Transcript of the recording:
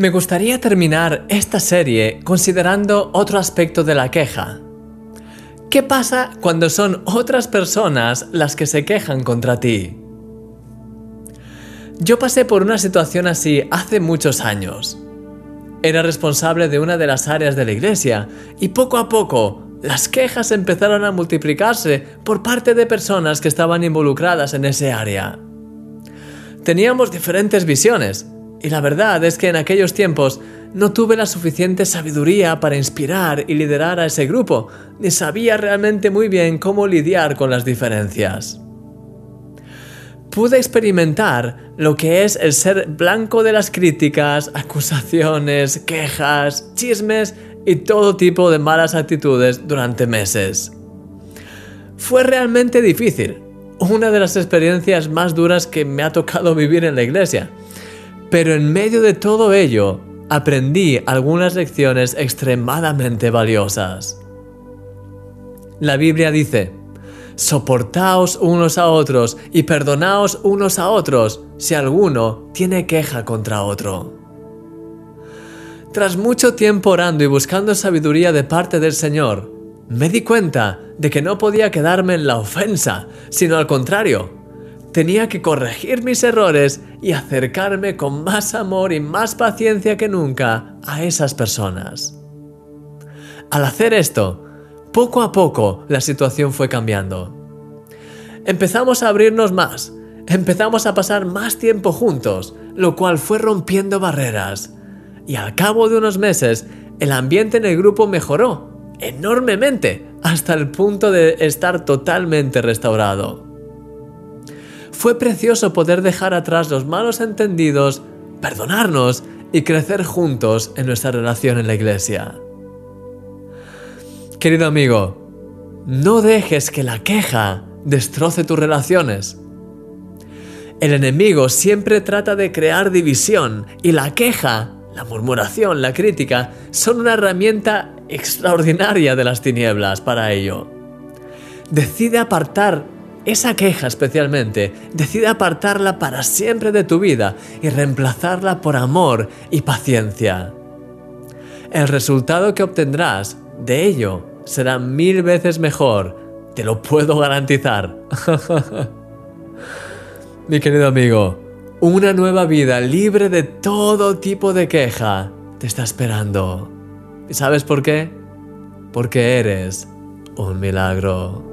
Me gustaría terminar esta serie considerando otro aspecto de la queja. ¿Qué pasa cuando son otras personas las que se quejan contra ti? Yo pasé por una situación así hace muchos años. Era responsable de una de las áreas de la iglesia y poco a poco las quejas empezaron a multiplicarse por parte de personas que estaban involucradas en ese área. Teníamos diferentes visiones, y la verdad es que en aquellos tiempos no tuve la suficiente sabiduría para inspirar y liderar a ese grupo, ni sabía realmente muy bien cómo lidiar con las diferencias. Pude experimentar lo que es el ser blanco de las críticas, acusaciones, quejas, chismes y todo tipo de malas actitudes durante meses. Fue realmente difícil, una de las experiencias más duras que me ha tocado vivir en la iglesia, pero en medio de todo ello, aprendí algunas lecciones extremadamente valiosas. La Biblia dice, soportaos unos a otros y perdonaos unos a otros si alguno tiene queja contra otro. Tras mucho tiempo orando y buscando sabiduría de parte del Señor, me di cuenta de que no podía quedarme en la ofensa, sino al contrario, tenía que corregir mis errores y acercarme con más amor y más paciencia que nunca a esas personas. Al hacer esto, poco a poco la situación fue cambiando. Empezamos a abrirnos más, empezamos a pasar más tiempo juntos, lo cual fue rompiendo barreras. Y al cabo de unos meses, el ambiente en el grupo mejoró enormemente hasta el punto de estar totalmente restaurado. Fue precioso poder dejar atrás los malos entendidos, perdonarnos y crecer juntos en nuestra relación en la iglesia. Querido amigo, no dejes que la queja destroce tus relaciones. El enemigo siempre trata de crear división y la queja, la murmuración, la crítica son una herramienta extraordinaria de las tinieblas para ello. Decide apartar esa queja especialmente, decide apartarla para siempre de tu vida y reemplazarla por amor y paciencia. El resultado que obtendrás de ello será mil veces mejor, te lo puedo garantizar. Mi querido amigo, una nueva vida libre de todo tipo de queja te está esperando. ¿Y sabes por qué? Porque eres un milagro.